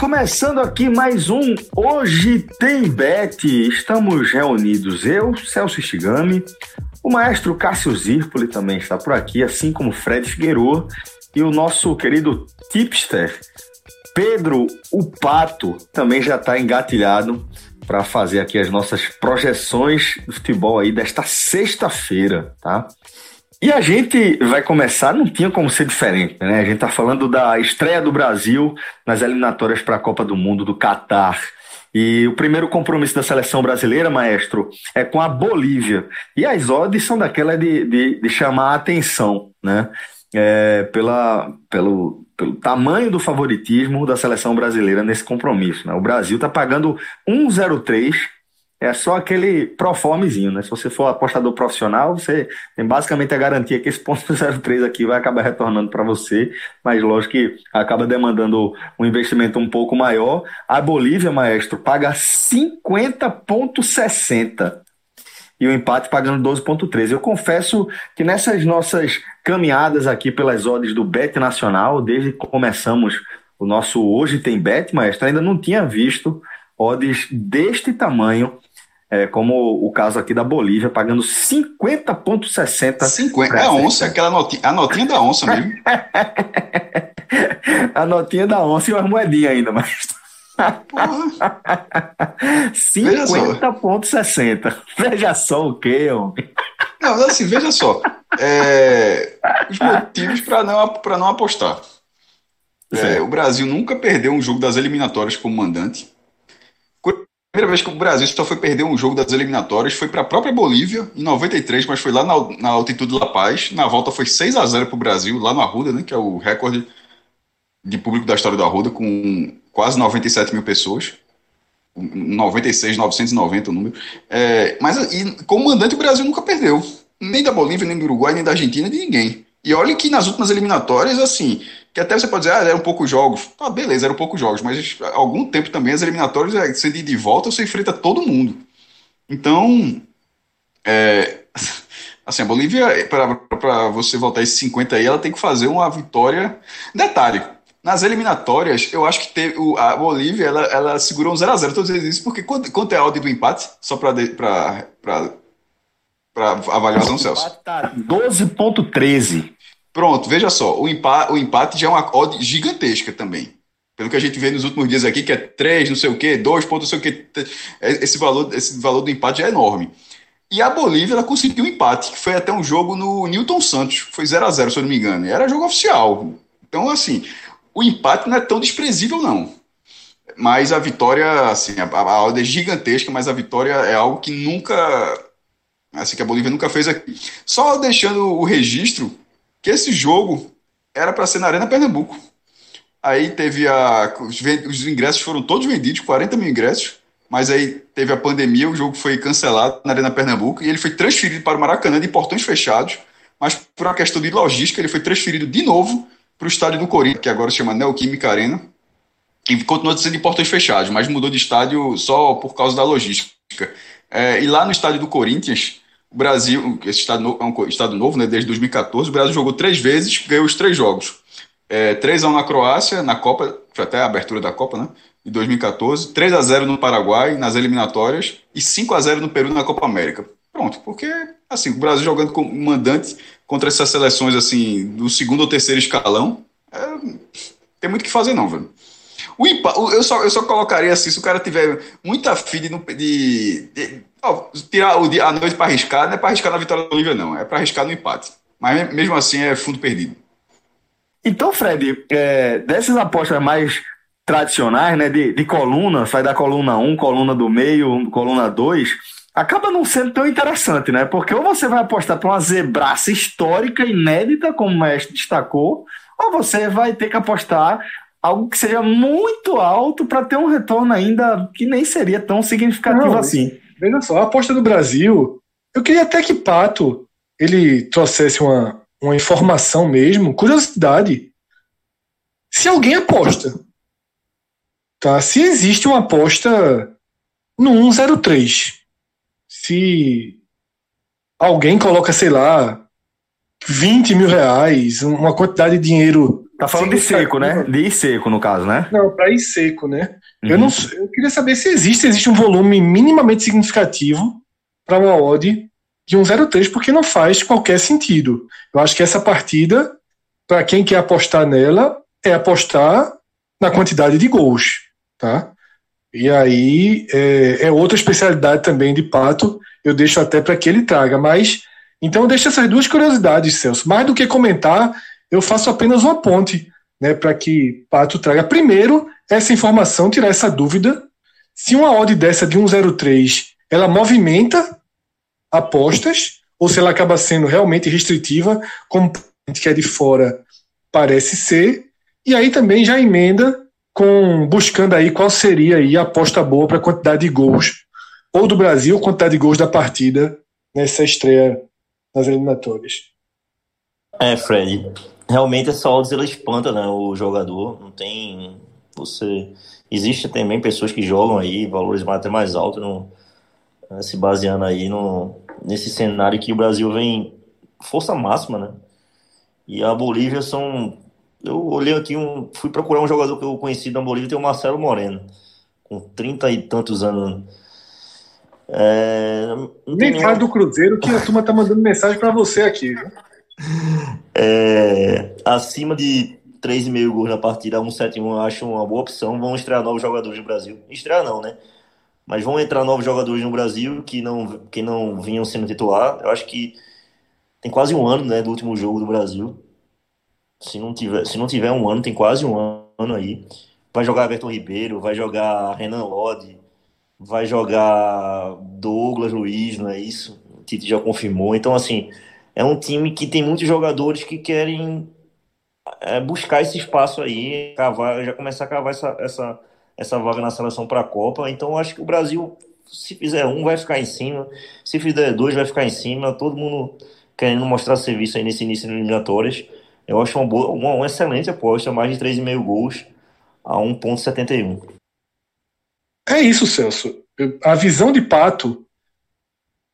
Começando aqui mais um Hoje Tem Bet. Estamos reunidos eu, Celso Shigami, o maestro Cássio Zirpoli também está por aqui, assim como Fred Figueiredo e o nosso querido tipster Pedro o Pato também já está engatilhado para fazer aqui as nossas projeções do futebol aí desta sexta-feira, tá? E a gente vai começar, não tinha como ser diferente, né? A gente tá falando da estreia do Brasil nas eliminatórias para a Copa do Mundo do Catar. E o primeiro compromisso da seleção brasileira, maestro, é com a Bolívia. E as odds são daquela de, de, de chamar a atenção, né? É, pela, pelo, pelo tamanho do favoritismo da seleção brasileira nesse compromisso. Né? O Brasil está pagando 1,03 é só aquele proformezinho, né? Se você for apostador profissional, você tem basicamente a garantia que esse ponto 03 aqui vai acabar retornando para você, mas lógico que acaba demandando um investimento um pouco maior. A Bolívia, maestro, paga 50,60 e o empate pagando 12,13. Eu confesso que nessas nossas caminhadas aqui pelas odds do Bet Nacional, desde que começamos o nosso Hoje Tem Bet, maestro, ainda não tinha visto odds deste tamanho é, como o caso aqui da Bolívia, pagando 50,60. 50, é a onça, aquela notinha, a notinha da onça mesmo. a notinha da onça e uma moedinha ainda, mas. 50,60. Veja só o que, homem. Não, assim, veja só. É, os motivos para não, não apostar. É, o Brasil nunca perdeu um jogo das eliminatórias como mandante primeira vez que o Brasil só foi perder um jogo das eliminatórias foi para a própria Bolívia, em 93, mas foi lá na, na altitude La Paz. Na volta foi 6 a 0 para o Brasil, lá no Arruda, né, que é o recorde de público da história do Arruda, com quase 97 mil pessoas. 96, 990 o número. É, mas e, como mandante, o Brasil nunca perdeu. Nem da Bolívia, nem do Uruguai, nem da Argentina, de ninguém. E olha que nas últimas eliminatórias, assim, que até você pode dizer, ah, eram poucos jogos. Tá, beleza, eram poucos jogos, mas algum tempo também as eliminatórias, é, você de, volta, você enfrenta todo mundo. Então, é, assim, a Bolívia, para você voltar esses 50 aí, ela tem que fazer uma vitória. Detalhe, nas eliminatórias, eu acho que teve, a Bolívia, ela, ela segurou um 0x0. Estou dizendo isso porque quanto, quanto é a odd do empate? Só para avaliação, Celso. Tá 12,13. Pronto, veja só, o empate, o empate já é uma odd gigantesca também. Pelo que a gente vê nos últimos dias aqui, que é 3, não sei o quê, 2 pontos, não sei o quê. Esse valor, esse valor do empate já é enorme. E a Bolívia ela conseguiu um empate, que foi até um jogo no Newton Santos, foi 0 a 0 se eu não me engano. Era jogo oficial. Então, assim, o empate não é tão desprezível, não. Mas a vitória, assim, a, a odd é gigantesca, mas a vitória é algo que nunca. Assim, que a Bolívia nunca fez aqui. Só deixando o registro que esse jogo era para ser na Arena Pernambuco. Aí teve a. Os, os, ingressos foram todos vendidos, 40 mil ingressos, mas aí teve a pandemia, o jogo foi cancelado na Arena Pernambuco e ele foi transferido para o Maracanã de portões fechados, mas por uma questão de logística, ele foi transferido de novo para o estádio do Corinthians, que agora se chama Neoquímica Arena, e continua sendo de portões fechados, mas mudou de estádio só por causa da logística. É, e lá no estádio do Corinthians, o Brasil, esse estado é um estado novo, né, desde 2014, o Brasil jogou três vezes, ganhou os três jogos. É, 3x1 na Croácia, na Copa, foi até a abertura da Copa, né? Em 2014, 3 a 0 no Paraguai, nas eliminatórias, e 5 a 0 no Peru na Copa América. Pronto, porque assim, o Brasil jogando como mandante contra essas seleções assim, do segundo ou terceiro escalão, é, tem muito o que fazer, não, velho. O eu, só, eu só colocaria assim, se o cara tiver muita fide de, de, Tirar o dia, a noite para arriscar, não é para arriscar na vitória da Bolívia, não. É para arriscar no empate. Mas mesmo assim é fundo perdido. Então, Fred, é, dessas apostas mais tradicionais, né, de, de coluna, sai da coluna 1, coluna do meio, coluna 2, acaba não sendo tão interessante, né? Porque ou você vai apostar para uma zebraça histórica, inédita, como o mestre destacou, ou você vai ter que apostar algo que seja muito alto para ter um retorno ainda que nem seria tão significativo não, assim. Veja só, a aposta do Brasil, eu queria até que Pato ele trouxesse uma, uma informação mesmo, curiosidade. Se alguém aposta, tá? Se existe uma aposta no 103, se alguém coloca, sei lá, 20 mil reais, uma quantidade de dinheiro. Tá falando de seco, né? De ir seco, no caso, né? Não, para ir seco, né? Uhum. Eu, não, eu queria saber se existe, existe um volume minimamente significativo para uma odd de 1,03, porque não faz qualquer sentido. Eu acho que essa partida, para quem quer apostar nela, é apostar na quantidade de gols, tá? E aí é, é outra especialidade também de Pato, eu deixo até para que ele traga, mas então deixa essas duas curiosidades, Celso. Mais do que comentar, eu faço apenas uma ponte, né, para que Pato traga primeiro essa informação, tirar essa dúvida. Se uma odd dessa de 103, ela movimenta apostas, ou se ela acaba sendo realmente restritiva, como que é de fora parece ser, e aí também já emenda com buscando aí qual seria aí a aposta boa para a quantidade de gols ou do Brasil, quantidade de gols da partida nessa estreia nas eliminatórias. É, Fred, realmente essa odds ela espanta, né, o jogador, não tem você existe também pessoas que jogam aí valores até mais altos no, né, se baseando aí no, nesse cenário que o Brasil vem força máxima, né? E a Bolívia são. Eu olhei aqui, um, fui procurar um jogador que eu conheci da Bolívia, tem o Marcelo Moreno, com 30 e tantos anos. É, Nem nenhuma... faz do Cruzeiro que a turma tá mandando mensagem para você aqui. Viu? É, acima de 3,5 gols na partida, 1,71 eu acho uma boa opção. Vão estrear novos jogadores no Brasil. Estrear não, né? mas vão entrar novos jogadores no Brasil que não, que não vinham sendo titular. Eu acho que tem quase um ano, né, do último jogo do Brasil. Se não tiver, se não tiver um ano, tem quase um ano aí. Vai jogar Everton Ribeiro, vai jogar Renan Lodi, vai jogar Douglas Luiz, não é isso? O Tite já confirmou. Então, assim, é um time que tem muitos jogadores que querem é, buscar esse espaço aí, cavar, já começar a cavar essa, essa essa vaga na seleção para a Copa. Então, acho que o Brasil, se fizer um, vai ficar em cima. Se fizer dois, vai ficar em cima. Todo mundo querendo mostrar serviço aí nesse início de eliminatórias. Eu acho uma, boa, uma, uma excelente aposta, mais de 3,5 gols a 1,71. É isso, Celso. A visão de Pato,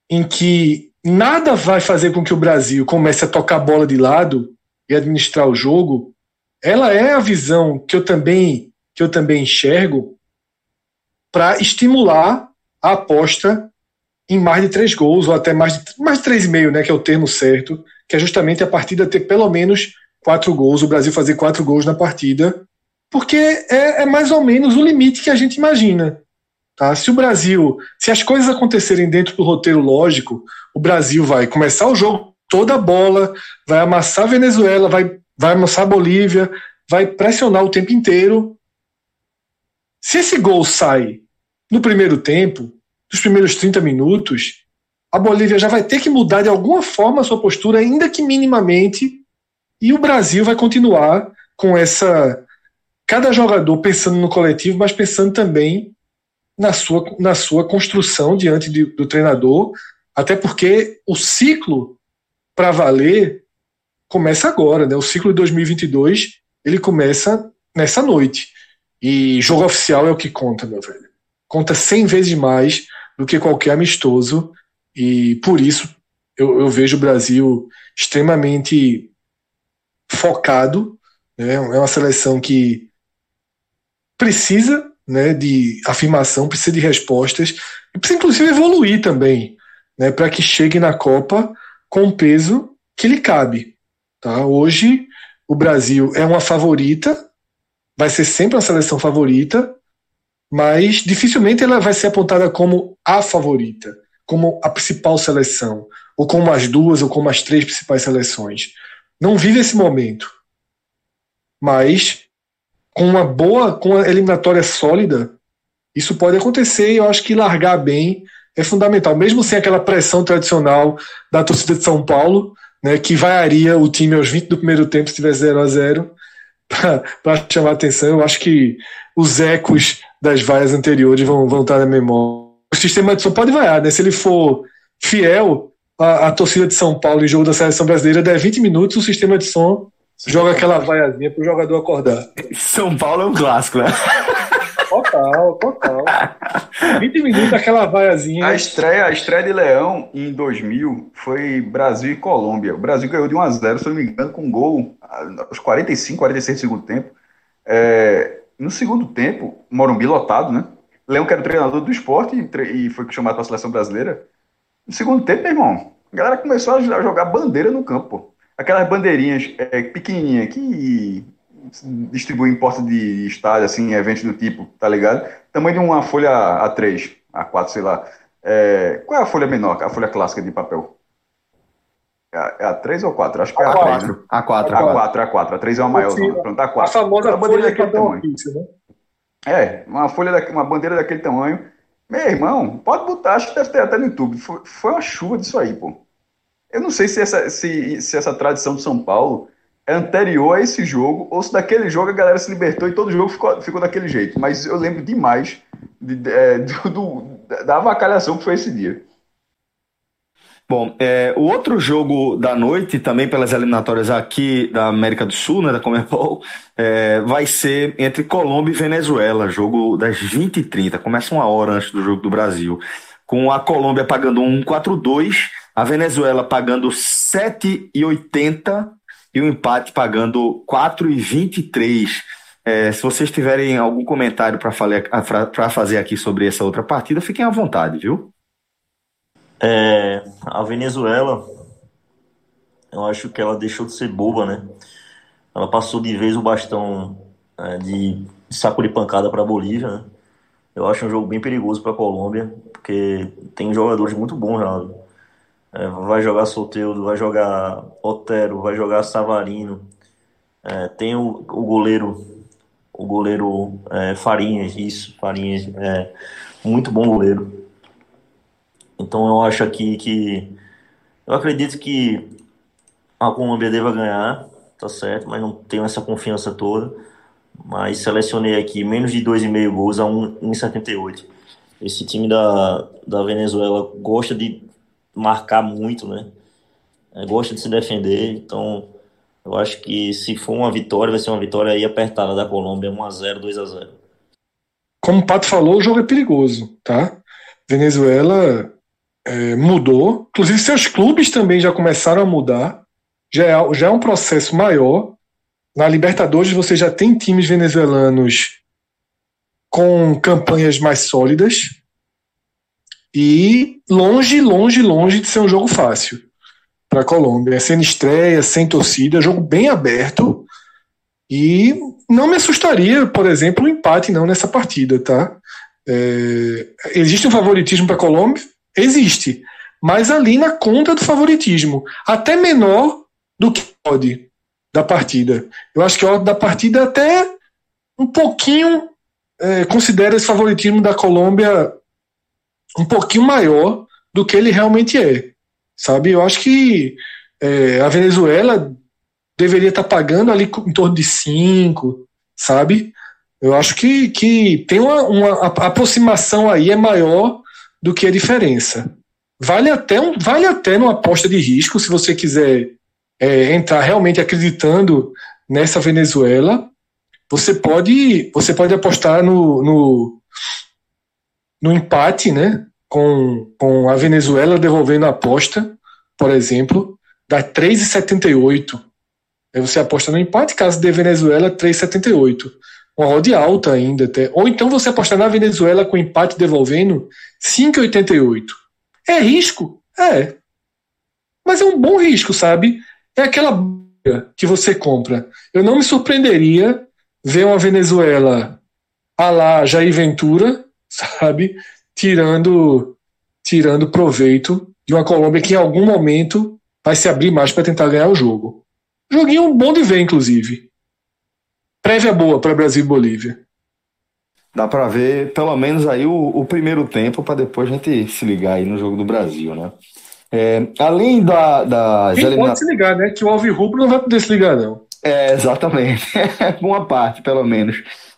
em que nada vai fazer com que o Brasil comece a tocar a bola de lado e administrar o jogo, ela é a visão que eu também que eu também enxergo para estimular a aposta em mais de três gols, ou até mais de, mais de três e meio, né, que é o termo certo, que é justamente a partida ter pelo menos quatro gols, o Brasil fazer quatro gols na partida, porque é, é mais ou menos o limite que a gente imagina. Tá? Se o Brasil, se as coisas acontecerem dentro do roteiro lógico, o Brasil vai começar o jogo toda a bola, vai amassar a Venezuela, vai, vai amassar a Bolívia, vai pressionar o tempo inteiro, se esse gol sai no primeiro tempo, nos primeiros 30 minutos, a Bolívia já vai ter que mudar de alguma forma a sua postura, ainda que minimamente, e o Brasil vai continuar com essa. Cada jogador pensando no coletivo, mas pensando também na sua, na sua construção diante de, do treinador, até porque o ciclo para valer começa agora, né? O ciclo de 2022 ele começa nessa noite. E jogo oficial é o que conta, meu velho. Conta 100 vezes mais do que qualquer amistoso. E por isso eu, eu vejo o Brasil extremamente focado. Né? É uma seleção que precisa né, de afirmação, precisa de respostas e precisa inclusive evoluir também, né, para que chegue na Copa com o peso que lhe cabe. Tá? Hoje o Brasil é uma favorita vai ser sempre uma seleção favorita, mas dificilmente ela vai ser apontada como a favorita, como a principal seleção, ou como as duas ou como as três principais seleções. Não vive esse momento. mas com uma boa, com uma eliminatória sólida, isso pode acontecer e eu acho que largar bem é fundamental, mesmo sem aquela pressão tradicional da torcida de São Paulo, né, que vaiaria o time aos 20 do primeiro tempo se tiver 0 a 0 para chamar atenção. Eu acho que os ecos das vaias anteriores vão, vão estar na memória. O sistema de São pode vaiar, né? Se ele for fiel à, à torcida de São Paulo em jogo da seleção brasileira, der 20 minutos, o sistema de som joga aquela vaiazinha para o jogador acordar. São Paulo é um clássico, né? Total, total. 20 minutos aquela vaiazinha. A estreia, a estreia de Leão em 2000 foi Brasil e Colômbia. O Brasil ganhou de 1 a 0 se não me engano, com um gol aos 45, 46 do segundo tempo. É, no segundo tempo, Morumbi lotado, né? Leão, que era o treinador do esporte e foi chamado para a seleção brasileira. No segundo tempo, meu irmão, a galera começou a jogar bandeira no campo. Aquelas bandeirinhas é, pequenininhas que distribui em porta de estádio, assim, eventos do tipo, tá ligado? Tamanho de uma folha A3, A4, sei lá. É, qual é a folha menor, a folha clássica de papel? É a, 3 ou 4? Acho que é a 4. A 4. A 4, a 4. A 3 é uma maior. Pronto, a 4. A famosa uma bandeira daquele tamanho. né? É, uma folha, da, uma bandeira daquele tamanho. Meu irmão, pode botar, acho que deve ter até no YouTube. Foi, foi uma chuva disso aí, pô. Eu não sei se essa, se, se essa tradição de São Paulo é anterior a esse jogo, ou se daquele jogo a galera se libertou e todo jogo ficou, ficou daquele jeito. Mas eu lembro demais de, de, é, do, do, da avacalhação que foi esse dia. Bom, é, o outro jogo da noite, também pelas eliminatórias aqui da América do Sul, né, da Comebol, é, vai ser entre Colômbia e Venezuela, jogo das 20h30, começa uma hora antes do jogo do Brasil, com a Colômbia pagando 1,42, a Venezuela pagando 7,80 e o empate pagando 4,23. É, se vocês tiverem algum comentário para fazer aqui sobre essa outra partida, fiquem à vontade, viu? É, a Venezuela, eu acho que ela deixou de ser boba, né? Ela passou de vez o bastão é, de saco de pancada para a Bolívia, né? Eu acho um jogo bem perigoso para a Colômbia, porque tem jogadores muito bons lá. É, vai jogar Solteudo, vai jogar Otero, vai jogar Savarino. É, tem o, o, goleiro, o goleiro é, Farinhas, isso, Farinhas, é muito bom goleiro. Então eu acho aqui que eu acredito que a Colômbia deva ganhar, tá certo, mas não tenho essa confiança toda. Mas selecionei aqui menos de 2,5 gols a 1,78. Esse time da, da Venezuela gosta de marcar muito, né? É, gosta de se defender, então eu acho que se for uma vitória, vai ser uma vitória aí apertada da Colômbia, 1x0, 2x0. Como o Pato falou, o jogo é perigoso, tá? Venezuela é, mudou, inclusive seus clubes também já começaram a mudar, já é, já é um processo maior. Na Libertadores você já tem times venezuelanos com campanhas mais sólidas, e longe, longe, longe de ser um jogo fácil para a Colômbia. Sendo estreia, sem torcida, jogo bem aberto. E não me assustaria, por exemplo, um empate não nessa partida, tá? É, existe um favoritismo para a Colômbia? Existe. Mas ali na conta do favoritismo. Até menor do que pode da partida. Eu acho que a da partida até um pouquinho é, considera esse favoritismo da Colômbia um pouquinho maior do que ele realmente é. Sabe? Eu acho que é, a Venezuela deveria estar tá pagando ali em torno de 5, sabe? Eu acho que, que tem uma, uma aproximação aí é maior do que a diferença. Vale até, um, vale até uma aposta de risco, se você quiser é, entrar realmente acreditando nessa Venezuela, você pode, você pode apostar no, no, no empate, né? Com, com a Venezuela devolvendo a aposta, por exemplo, dá 3,78. Aí você aposta no empate, caso de Venezuela, 3,78. Uma odd alta ainda até. Ou então você apostar na Venezuela com empate devolvendo 5,88. É risco? É. Mas é um bom risco, sabe? É aquela que você compra. Eu não me surpreenderia ver uma Venezuela a lá Jair Ventura sabe? Tirando, tirando proveito de uma Colômbia que em algum momento vai se abrir mais para tentar ganhar o jogo. Joguinho bom de ver, inclusive. prévia boa para Brasil e Bolívia. Dá para ver pelo menos aí o, o primeiro tempo para depois a gente se ligar aí no jogo do Brasil, né? É, além da, das Quem pode se ligar, né? Que o Alvi Rubro não vai poder se ligar, não. É, exatamente. Uma parte, pelo menos,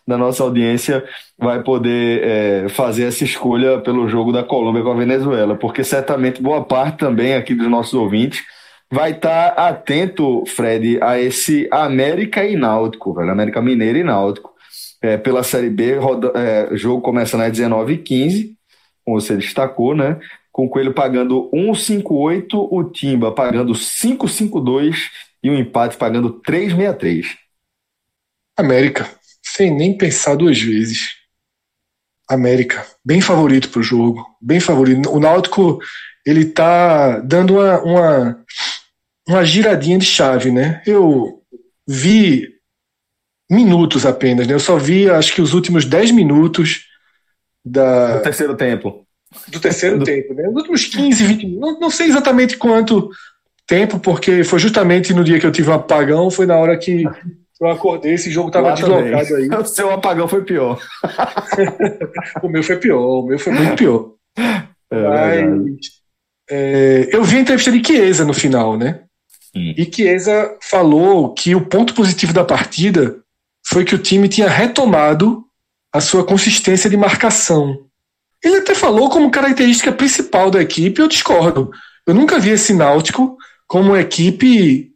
da nossa audiência vai poder é, fazer essa escolha pelo jogo da Colômbia com a Venezuela, porque certamente boa parte também aqui dos nossos ouvintes vai estar tá atento, Fred, a esse América e Náutico, velho, América Mineiro e Náutico. É, pela Série B, roda, é, jogo começa nas 19h15, como você destacou, né? Com o Coelho pagando 1,58, o Timba pagando 5,52 e o empate pagando 3,63. América, sem nem pensar duas vezes. América, bem favorito para o jogo, bem favorito. O Náutico ele tá dando uma, uma, uma giradinha de chave, né? Eu vi minutos apenas, né? Eu só vi, acho que os últimos 10 minutos da... do terceiro tempo. Do terceiro do... tempo, né? Os últimos 15, 20 minutos, não, não sei exatamente quanto tempo, porque foi justamente no dia que eu tive um apagão, foi na hora que eu acordei, esse jogo tava deslocado aí. O seu apagão foi pior. o meu foi pior, o meu foi muito pior. É, Mas é, eu vi a entrevista de Chiesa no final, né? Sim. E Chiesa falou que o ponto positivo da partida foi que o time tinha retomado a sua consistência de marcação. Ele até falou como característica principal da equipe, eu discordo. Eu nunca vi esse Náutico como uma equipe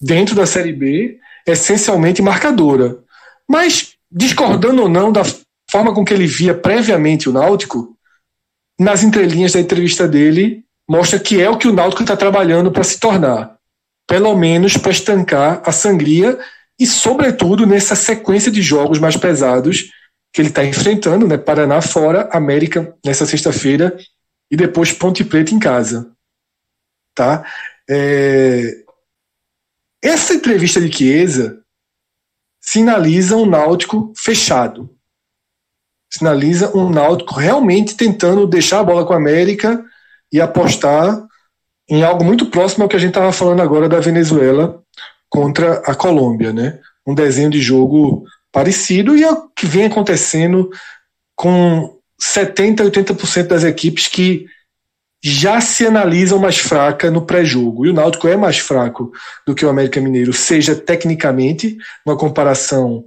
dentro da Série B essencialmente marcadora. Mas, discordando ou não da forma com que ele via previamente o Náutico, nas entrelinhas da entrevista dele, mostra que é o que o Náutico está trabalhando para se tornar. Pelo menos para estancar a sangria e, sobretudo, nessa sequência de jogos mais pesados que ele está enfrentando, né? Paraná fora, América nessa sexta-feira e depois Ponte Preta em casa. Tá? É... Essa entrevista de Chiesa sinaliza um Náutico fechado. Sinaliza um Náutico realmente tentando deixar a bola com a América e apostar em algo muito próximo ao que a gente estava falando agora da Venezuela contra a Colômbia, né? Um desenho de jogo parecido e é o que vem acontecendo com 70, 80% das equipes que já se analisam mais fraca no pré-jogo. E o Náutico é mais fraco do que o América Mineiro, seja tecnicamente, uma comparação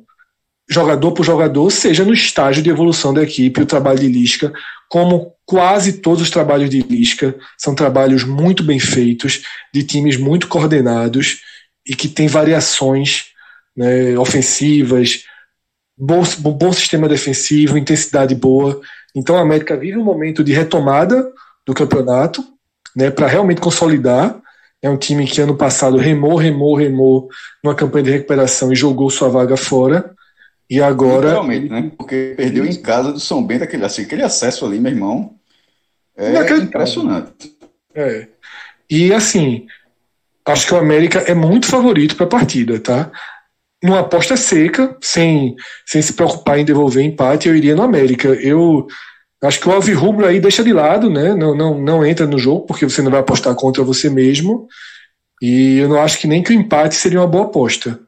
jogador por jogador, seja no estágio de evolução da equipe, o trabalho de Lisca, como quase todos os trabalhos de Lisca, são trabalhos muito bem feitos, de times muito coordenados e que têm variações né, ofensivas, bom, bom sistema defensivo, intensidade boa. Então a América vive um momento de retomada do campeonato, né, para realmente consolidar. É um time que ano passado remou, remou, remou numa campanha de recuperação e jogou sua vaga fora. E agora. Realmente, né? Porque perdeu em casa do São Bento aquele, assim, aquele acesso ali, meu irmão. É impressionante. É. E assim, acho que o América é muito favorito para a partida, tá? Numa aposta seca, sem, sem se preocupar em devolver empate, eu iria no América. Eu acho que o Alvirrubro aí deixa de lado, né? Não, não, não entra no jogo, porque você não vai apostar contra você mesmo. E eu não acho que nem que o empate seria uma boa aposta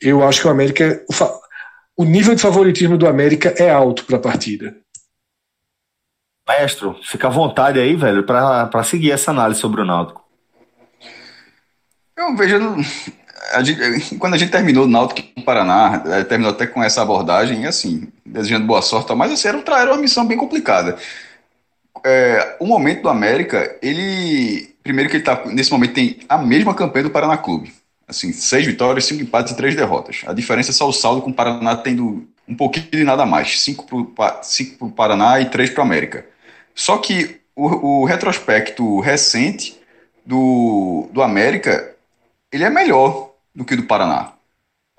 eu acho que o América. O, o nível de favoritismo do América é alto para a partida. Maestro, fica à vontade aí, velho, para seguir essa análise sobre o Náutico. Eu vejo. A gente, quando a gente terminou o Náutico no Paraná, é, terminou até com essa abordagem, assim, desejando boa sorte, mas assim, era, era uma missão bem complicada. É, o momento do América, ele. Primeiro que ele tá. Nesse momento tem a mesma campanha do Paraná Clube. Assim, seis vitórias, cinco empates e três derrotas. A diferença é só o saldo com o Paraná tendo um pouquinho de nada mais. Cinco para o Paraná e três para América. Só que o, o, retrospecto recente do, do América, ele é melhor do que do Paraná.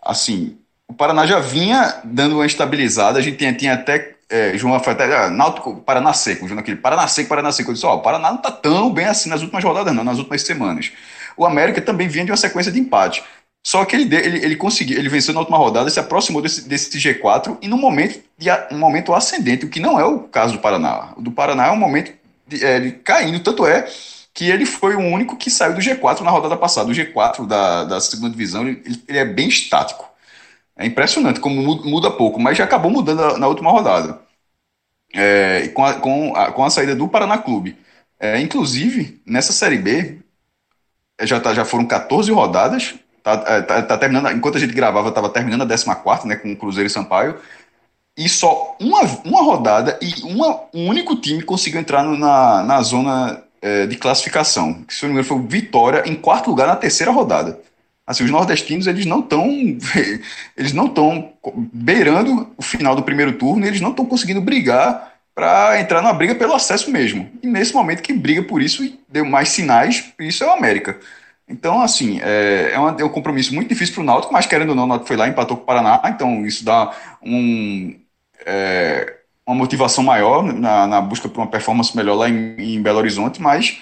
Assim, o Paraná já vinha dando uma estabilizada, a gente tinha, tinha até é, João foi até ah, Náutico, Paraná Seco, João aquele Paraná Seco, Paraná Seco. Eu disse, ó, o Paraná não tá tão bem assim nas últimas rodadas, não, nas últimas semanas o América também vinha de uma sequência de empate. Só que ele, ele, ele conseguiu, ele venceu na última rodada, se aproximou desse, desse G4 e no momento de um momento ascendente, o que não é o caso do Paraná. O do Paraná é um momento de, é, de caindo, tanto é que ele foi o único que saiu do G4 na rodada passada. O G4 da, da segunda divisão ele, ele é bem estático. É impressionante como muda pouco, mas já acabou mudando na última rodada. É, com, a, com, a, com a saída do Paraná Clube. É, inclusive, nessa Série B, já, tá, já foram 14 rodadas. Tá, é, tá, tá terminando, enquanto a gente gravava, estava terminando a 14, né, com o Cruzeiro e Sampaio. E só uma, uma rodada e uma, um único time conseguiu entrar no, na, na zona é, de classificação. Que, se não me engano, foi o Vitória em quarto lugar na terceira rodada. Assim, os nordestinos eles não estão eles não estão beirando o final do primeiro turno, eles não estão conseguindo brigar para entrar na briga pelo acesso mesmo. E nesse momento quem briga por isso e deu mais sinais, isso é o América. Então, assim, é, é, uma, é um compromisso muito difícil para o Náutico, mas querendo ou não, o Náutico foi lá empatou com o Paraná, então isso dá um, é, uma motivação maior na, na busca por uma performance melhor lá em, em Belo Horizonte, mas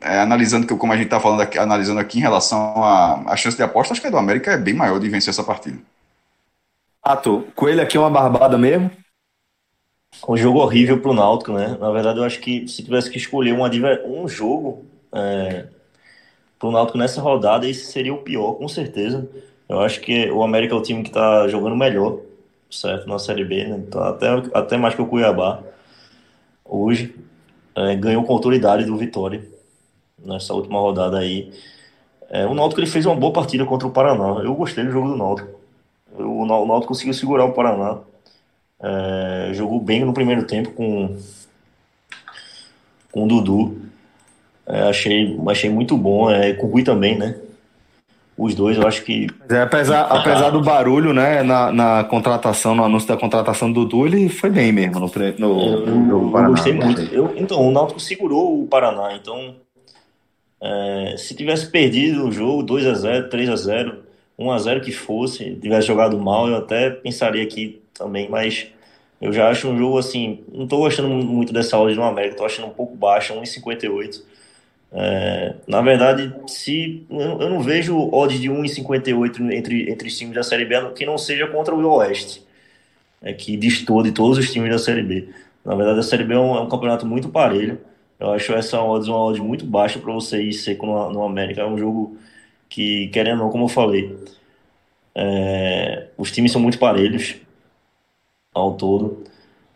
é, analisando que como a gente está falando aqui, analisando aqui em relação à chance de aposta, acho que a do América é bem maior de vencer essa partida. Ato, Coelho aqui é uma barbada mesmo? Um jogo horrível para o Náutico, né? Na verdade, eu acho que se tivesse que escolher um, um jogo é, para o Náutico nessa rodada, esse seria o pior, com certeza. Eu acho que o América é o time que está jogando melhor, certo? Na Série B, né? Tá até, até mais que o Cuiabá hoje. É, ganhou com autoridade do Vitória nessa última rodada aí. É, o Náutico ele fez uma boa partida contra o Paraná. Eu gostei do jogo do Náutico. O Náutico conseguiu segurar o Paraná. É, jogou bem no primeiro tempo com, com o Dudu. É, achei, achei muito bom. É, com o Rui também, né? Os dois, eu acho que. É, apesar, apesar do barulho, né, na, na contratação, no anúncio da contratação do Dudu, ele foi bem mesmo no, no, eu, no Paraná. Eu gostei muito. Eu, então, o Náutico segurou o Paraná, então. É, se tivesse perdido o jogo 2 a 0 3 a 0 1 a 0 que fosse, tivesse jogado mal, eu até pensaria aqui também, mas eu já acho um jogo assim, não estou gostando muito dessa odd no América, estou achando um pouco baixa, 1,58. É, na verdade, se eu não vejo odd de 1,58 entre, entre os times da Série B que não seja contra o Oeste, é, que distor de todos os times da Série B. Na verdade, a Série B é um, é um campeonato muito parelho. Eu acho essa odd uma odd muito baixa para você ir seco no, no América. É um jogo que, querendo ou não, como eu falei, é, os times são muito parelhos ao todo.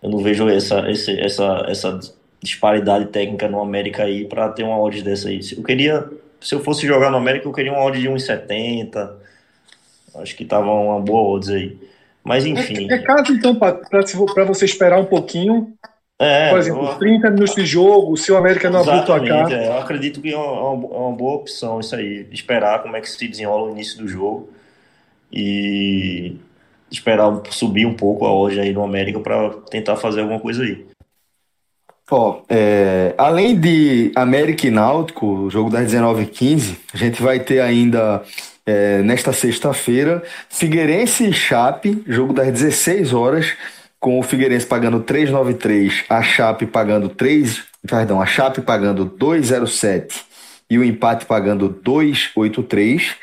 Eu não vejo essa, esse, essa, essa disparidade técnica no América aí para ter uma odd dessa aí. Eu queria, se eu fosse jogar no América, eu queria uma odd de 1,70. Acho que tava uma boa odds aí. Mas enfim. É, é caso então para você esperar um pouquinho. É, por exemplo, eu... 30 minutos de jogo, se o América não abrir placar. É, eu acredito que é uma, é uma boa opção isso aí. Esperar como é que se desenrola o início do jogo. E esperar subir um pouco a hoje aí no América para tentar fazer alguma coisa aí. Ó, é, além de América e Náutico, o jogo das 19h15, a gente vai ter ainda é, nesta sexta-feira Figueirense e Chape, jogo das 16 horas, com o Figueirense pagando 3,93, a Chape pagando 3, perdão, a Chape pagando 2,07 e o empate pagando 2,83.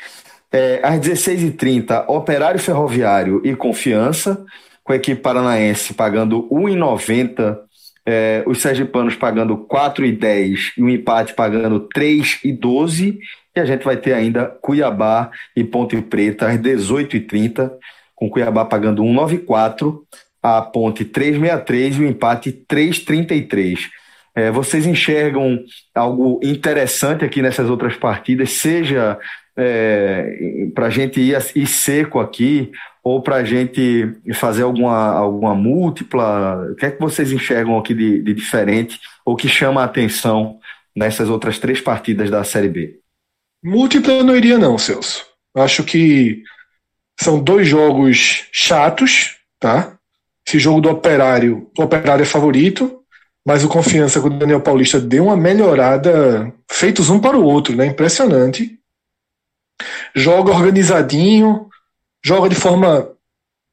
É, às 16h30, Operário Ferroviário e Confiança, com a equipe paranaense pagando 1,90, é, os sergipanos pagando 4,10 e o empate pagando 3,12. E a gente vai ter ainda Cuiabá e Ponte Preta às 18h30, com Cuiabá pagando 1,94, a Ponte 3,63 e o empate 3,33. É, vocês enxergam algo interessante aqui nessas outras partidas, seja é, para a gente ir, ir seco aqui, ou para a gente fazer alguma, alguma múltipla? O que é que vocês enxergam aqui de, de diferente ou que chama a atenção nessas outras três partidas da Série B? Múltipla eu não iria não, Celso. Acho que são dois jogos chatos, tá? Esse jogo do Operário, o Operário é favorito, mas o Confiança com o Daniel Paulista deu uma melhorada, feitos um para o outro, né? Impressionante joga organizadinho, joga de forma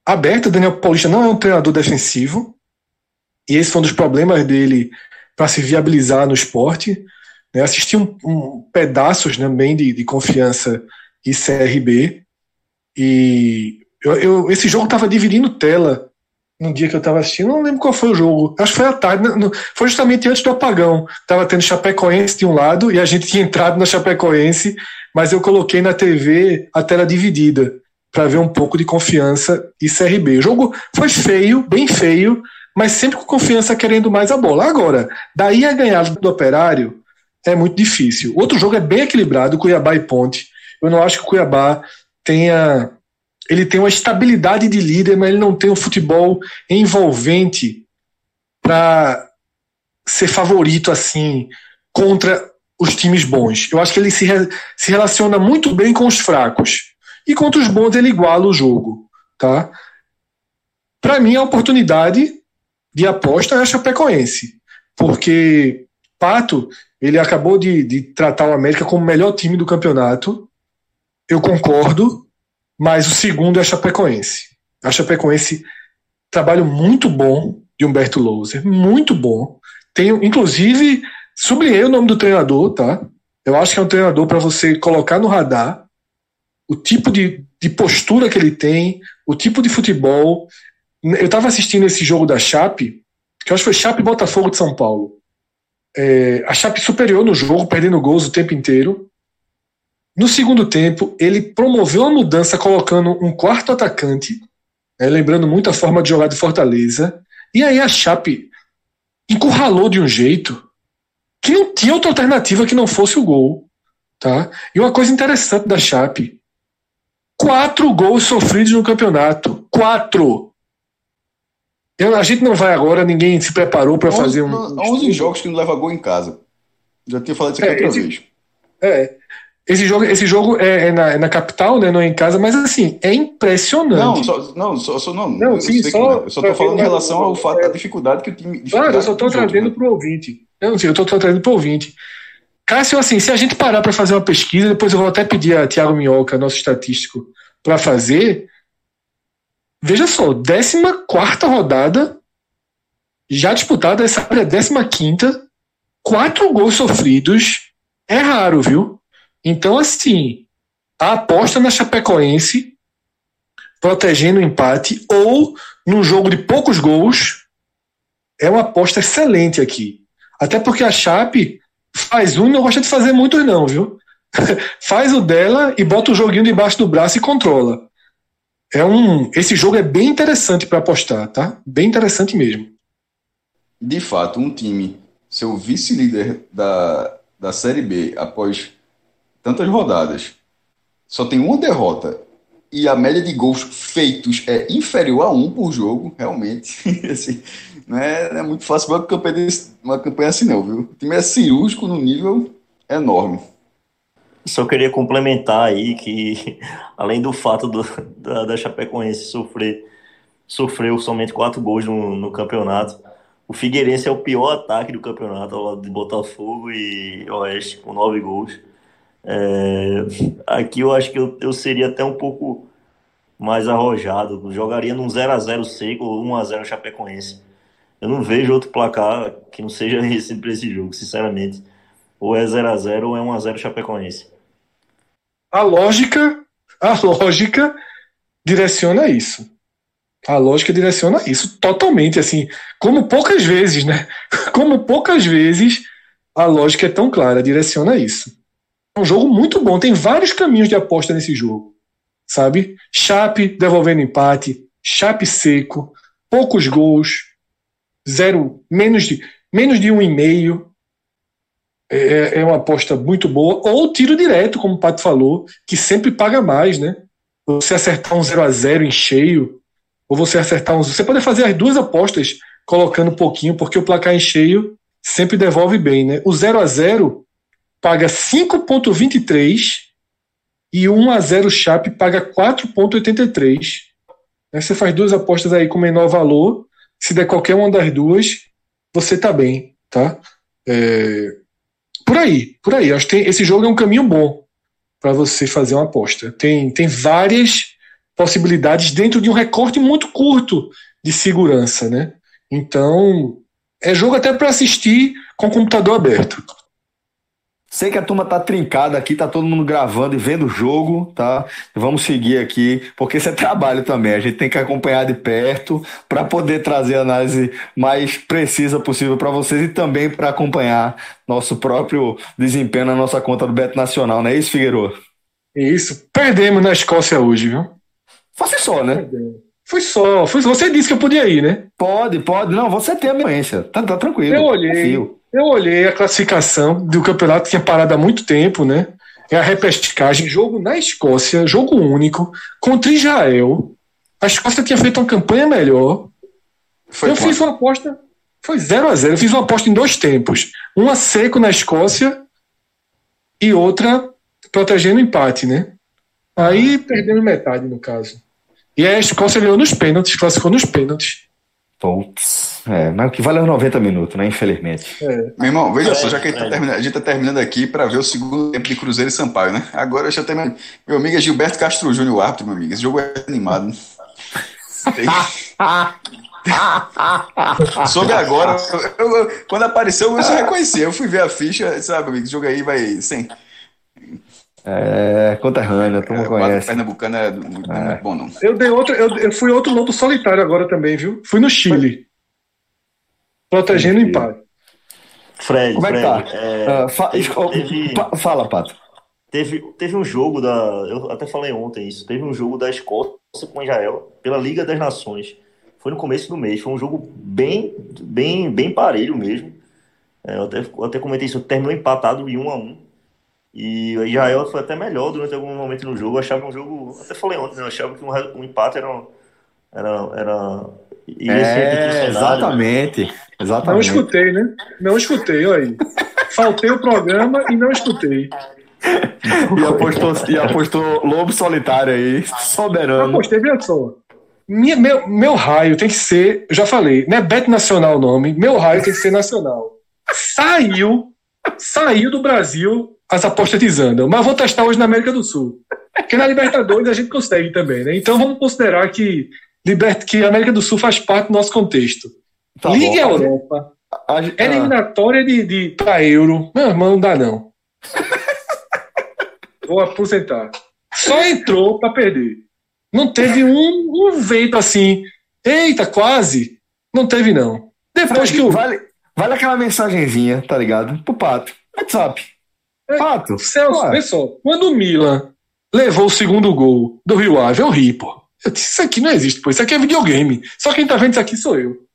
aberta. Daniel Paulista não é um treinador defensivo, e esse foi um dos problemas dele para se viabilizar no esporte. Né? Assisti um, um pedaços também né, de, de confiança e CRB, e eu, eu, esse jogo estava dividindo tela no dia que eu estava assistindo, não lembro qual foi o jogo. Acho que foi à tarde, foi justamente antes do apagão. Tava tendo Chapecoense de um lado e a gente tinha entrado na Chapecoense, mas eu coloquei na TV a tela dividida para ver um pouco de confiança e CRB. O jogo foi feio, bem feio, mas sempre com confiança querendo mais a bola. Agora, daí a ganhar do Operário é muito difícil. Outro jogo é bem equilibrado, Cuiabá e Ponte. Eu não acho que o Cuiabá tenha. Ele tem uma estabilidade de líder, mas ele não tem um futebol envolvente para ser favorito assim contra os times bons. Eu acho que ele se, se relaciona muito bem com os fracos. E contra os bons ele iguala o jogo. Tá? Para mim, a oportunidade de aposta é a Chapecoense. Porque Pato, ele acabou de, de tratar o América como o melhor time do campeonato. Eu concordo, mas o segundo é a Chapecoense. A Chapecoense trabalho muito bom de Humberto Louser, muito bom. Tenho, inclusive, sublinhei o nome do treinador, tá? Eu acho que é um treinador para você colocar no radar o tipo de, de postura que ele tem, o tipo de futebol. Eu estava assistindo esse jogo da Chape, que eu acho que foi Chape Botafogo de São Paulo. É, a Chape superior no jogo, perdendo gols o tempo inteiro. No segundo tempo, ele promoveu a mudança colocando um quarto atacante, né, lembrando muito a forma de jogar de Fortaleza. E aí a Chape encurralou de um jeito que não tinha outra alternativa que não fosse o gol. Tá? E uma coisa interessante da Chape: quatro gols sofridos no campeonato. Quatro! Eu, a gente não vai agora, ninguém se preparou para fazer um. 11 jogos que não leva gol em casa. Já tinha falado isso aqui é, outra esse, vez. É. Esse jogo, esse jogo é, é, na, é, na, capital, né? Não é em casa, mas assim, é impressionante. Não, só, não, só, só não. não sim, só, eu só tô falando em relação ao fato da dificuldade que o time. Claro, eu só tô trazendo né? pro ouvinte. Eu não sei, eu tô, tô trazendo pro ouvinte. Cássio, assim, se a gente parar para fazer uma pesquisa, depois eu vou até pedir a Tiago Minhoca, nosso estatístico, para fazer. Veja só, 14 rodada, já disputada, essa é a 15, quatro gols sofridos, é raro, viu? Então, assim, a aposta na Chapecoense protegendo o empate ou num jogo de poucos gols é uma aposta excelente aqui. Até porque a Chape faz um não gosta de fazer muitos não, viu? faz o dela e bota o joguinho debaixo do braço e controla. É um, esse jogo é bem interessante para apostar, tá? Bem interessante mesmo. De fato, um time, seu vice-líder da, da Série B após tantas rodadas, só tem uma derrota e a média de gols feitos é inferior a um por jogo, realmente, assim, não, é, não é muito fácil uma campanha, uma campanha assim não, viu? O time é cirúrgico no nível enorme. Só queria complementar aí que, além do fato do, da, da Chapecoense sofrer, sofreu somente quatro gols no, no campeonato, o Figueirense é o pior ataque do campeonato, ao lado de Botafogo e Oeste, com nove gols. É, aqui eu acho que eu, eu seria até um pouco mais arrojado. Jogaria num 0x0 seco ou 1x0 Chapecoense. Eu não vejo outro placar que não seja esse para esse jogo, sinceramente. Ou é 0x0 ou é 1x0 Chapecoense. A lógica, a lógica direciona isso. A lógica direciona isso totalmente, assim, como poucas vezes, né? Como poucas vezes a lógica é tão clara, direciona isso. É um jogo muito bom. Tem vários caminhos de aposta nesse jogo. Sabe? Chape devolvendo empate, Chape seco, poucos gols, zero, menos de, menos de um e meio. É, é uma aposta muito boa. Ou tiro direto, como o Pato falou, que sempre paga mais, né? Você acertar um 0 a 0 em cheio, ou você acertar um. Você pode fazer as duas apostas colocando um pouquinho, porque o placar em cheio sempre devolve bem, né? O 0 a 0 paga 5,23 e 1 a 0 Chape paga 4,83. Você faz duas apostas aí com menor valor. Se der qualquer uma das duas, você tá bem, tá? É... Por aí, por aí. Acho que tem... esse jogo é um caminho bom para você fazer uma aposta. Tem, tem várias possibilidades dentro de um recorte muito curto de segurança, né? Então, é jogo até para assistir com o computador aberto. Sei que a turma tá trincada aqui, tá todo mundo gravando e vendo o jogo, tá? Vamos seguir aqui, porque isso é trabalho também. A gente tem que acompanhar de perto para poder trazer a análise mais precisa possível para vocês e também para acompanhar nosso próprio desempenho na nossa conta do Beto Nacional, não é isso, Figueiredo? Isso. Perdemos na Escócia hoje, viu? Fosse só, né? Foi só. Foi, você disse que eu podia ir, né? Pode, pode. Não, você tem a influência. Tá, tá tranquilo. Eu olhei. Confio. Eu olhei a classificação do campeonato, tinha parado há muito tempo, né? É a repescagem, jogo na Escócia, jogo único, contra Israel. A Escócia tinha feito uma campanha melhor. Foi eu fiz uma aposta. Foi 0 a 0 Eu fiz uma aposta em dois tempos. Uma seco na Escócia e outra protegendo o empate, né? Aí perdendo metade, no caso. E a Escócia ganhou nos pênaltis, classificou nos pênaltis. Putz, é, mas o que vale é 90 minutos, né? Infelizmente. É. Meu irmão, veja é, só, já que a gente, tá terminando, a gente tá terminando aqui para ver o segundo tempo de Cruzeiro e Sampaio, né? Agora já tem. Meu amigo é Gilberto Castro Júnior, o árbitro, meu amigo. Esse jogo é animado. Soube agora. Eu, eu, quando apareceu, eu só reconheci. Eu fui ver a ficha, sabe, amigo? Esse jogo aí vai sem. É, conterrâneo, tu não é, conhece. Pernambucano é, muito, é. muito bom, não. Eu, dei outro, eu, eu fui outro lobo solitário agora também, viu? Fui no Chile. Protegendo o empate. Fred, Como é que tá? É, uh, fa teve, fala, Pato. Teve, teve um jogo da. Eu até falei ontem isso. Teve um jogo da Escócia com Israel pela Liga das Nações. Foi no começo do mês. Foi um jogo bem, bem, bem parelho mesmo. É, eu, até, eu até comentei isso. Terminou empatado em 1 a 1 e o Israel foi até melhor durante algum momento no jogo. Eu achava um jogo. Até falei ontem, né? Eu achava que um, um empate era. Era. era é, exatamente. Exatamente. Não escutei, né? Não escutei, olha aí. Faltei o programa e não escutei. E apostou, e apostou Lobo Solitário aí, soberano. Apostei, veja só. Minha, meu, meu raio tem que ser, já falei, não é Bet Nacional o nome, meu raio tem que ser nacional. Saiu, saiu do Brasil as apostas desandam. Mas vou testar hoje na América do Sul. Porque na Libertadores a gente consegue também, né? Então vamos considerar que, que a América do Sul faz parte do nosso contexto. Tá Liga bom, Europa. A, a, eliminatória de, de para euro. Meu irmão, não dá não. Vou aposentar. Só entrou para perder. Não teve um, um vento assim. Eita, quase. Não teve, não. Depois que o. Vale, vale aquela mensagenzinha, tá ligado? Pro pato. WhatsApp. É, Fato. Celso, vê só. Quando o Milan levou o segundo gol do Rio Ave, eu ri, pô. Eu disse, isso aqui não existe, pô. Isso aqui é videogame. Só quem tá vendo isso aqui sou eu.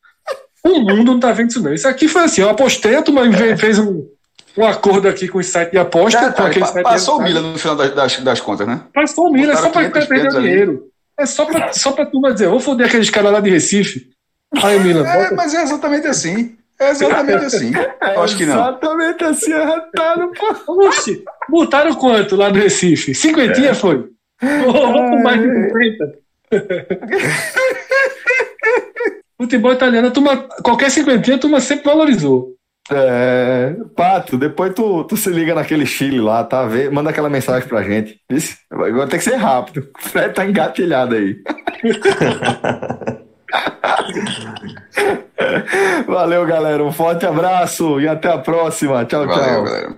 O mundo não tá vendo isso, não. Isso aqui foi assim, eu apostei, a turma fez um, um acordo aqui com o site de aposta. É, passou o Milan no final das, das, das, contas, né? Passou o Milan, é só pra perder dinheiro. É só pra, só pra turma dizer, vou foder aqueles caras lá de Recife. Aí, Milan. É, mas é exatamente assim. É exatamente assim. É Acho que não. Exatamente assim, arretado, pô. Oxi, botaram quanto lá no Recife? Cinquentinha é. foi? Ou mais de 50? Futebol italiano, turma, qualquer cinquentinha, a turma sempre valorizou. É, Pato, depois tu, tu se liga naquele Chile lá, tá? Vê, manda aquela mensagem pra gente. Isso, agora tem que ser rápido. O Fred tá engatilhado aí. Valeu, galera. Um forte abraço e até a próxima. Tchau, Valeu, tchau. Galera.